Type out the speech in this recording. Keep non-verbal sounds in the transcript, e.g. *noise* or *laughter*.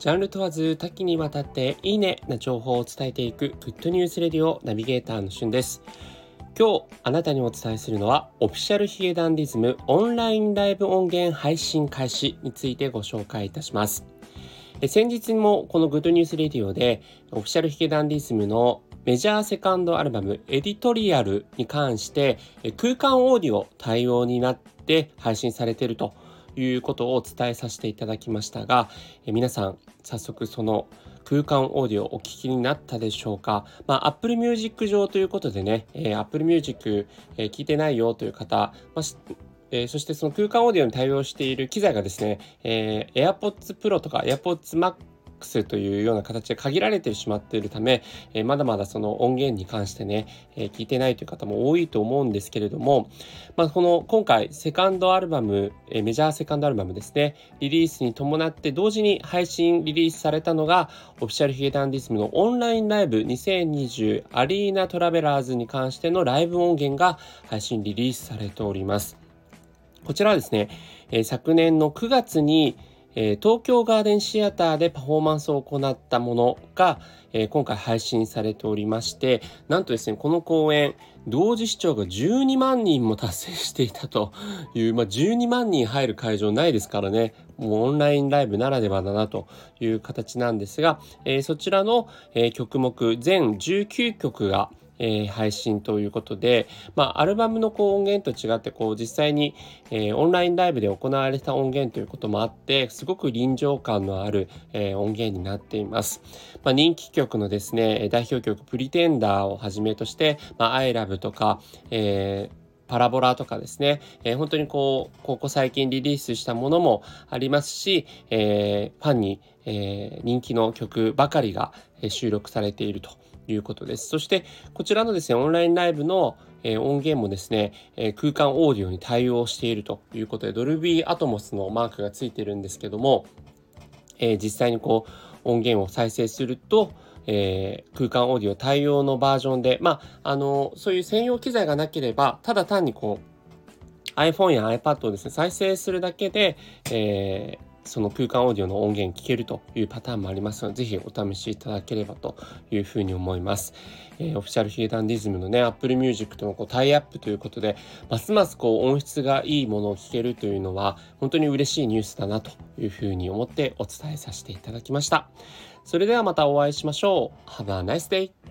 ジャンル問わず多岐にわたっていいねな情報を伝えていくグッドニュースレディオナビゲーターのしゅんです。今日あなたにお伝えするのは Official髭男dismオンラインライブ音源配信開始についてご紹介いたします。先日もこのグッドニュースレディオで Official髭男dismのメジャーセカンドアルバム Editorial に関して空間オーディオ対応になって配信されているということをお伝えさせていただきましたがえ皆さん早速その空間オーディオお聞きになったでしょうか、まあ、Apple Music 上ということでね、えー、Apple Music、えー、聞いてないよという方、まあえー、そしてその空間オーディオに対応している機材がですね、えー、AirPods Pro とか AirPods Max というような形で限られてしまっているため、え、まだまだその音源に関してね、え、聞いてないという方も多いと思うんですけれども、まあ、この今回セカンドアルバム、え、メジャーセカンドアルバムですね、リリースに伴って同時に配信リリースされたのがオフィシャルヒゲダンディズムのオンラインライブ2020アリーナトラベラーズに関してのライブ音源が配信リリースされております。こちらはですね、え昨年の9月にえー、東京ガーデンシアターでパフォーマンスを行ったものが、えー、今回配信されておりましてなんとですねこの公演同時視聴が12万人も達成していたと *laughs* いう、まあ、12万人入る会場ないですからねもうオンラインライブならではだなという形なんですが、えー、そちらの、え曲目全19曲がえー、配信ということで、まあ、アルバムのこう音源と違ってこう実際に、えー、オンラインライブで行われた音源ということもあってすごく臨場感のある、えー、音源になっています、まあ、人気曲のですね代表曲「プリテンダー」をはじめとして「まあ、I love」とか、えーパラボラとかですね、えー、本当にこう、ここ最近リリースしたものもありますし、えー、ファンに、えー、人気の曲ばかりが収録されていると。いうことです。そしてこちらのですね、オンラインライブの音源もですね、空間オーディオに対応しているということで、ドルビーアトモスのマークがついてるんですけども、え実際にこう音源を再生すると、えー、空間オーディオ対応のバージョンで、まあ、あのそういう専用機材がなければ、ただ単にこう iPhone や iPad をですね、再生するだけで、えーその空間オーディオの音源聞けるというパターンもありますので、ぜひお試しいただければというふうに思います。えー、オフィシャルヒゲダンディズムのね、Apple Music とのこうタイアップということで、ますますこう音質がいいものを聞けるというのは、本当に嬉しいニュースだなというふうに思ってお伝えさせていただきました。それではまたお会いしましょう。Have a nice day!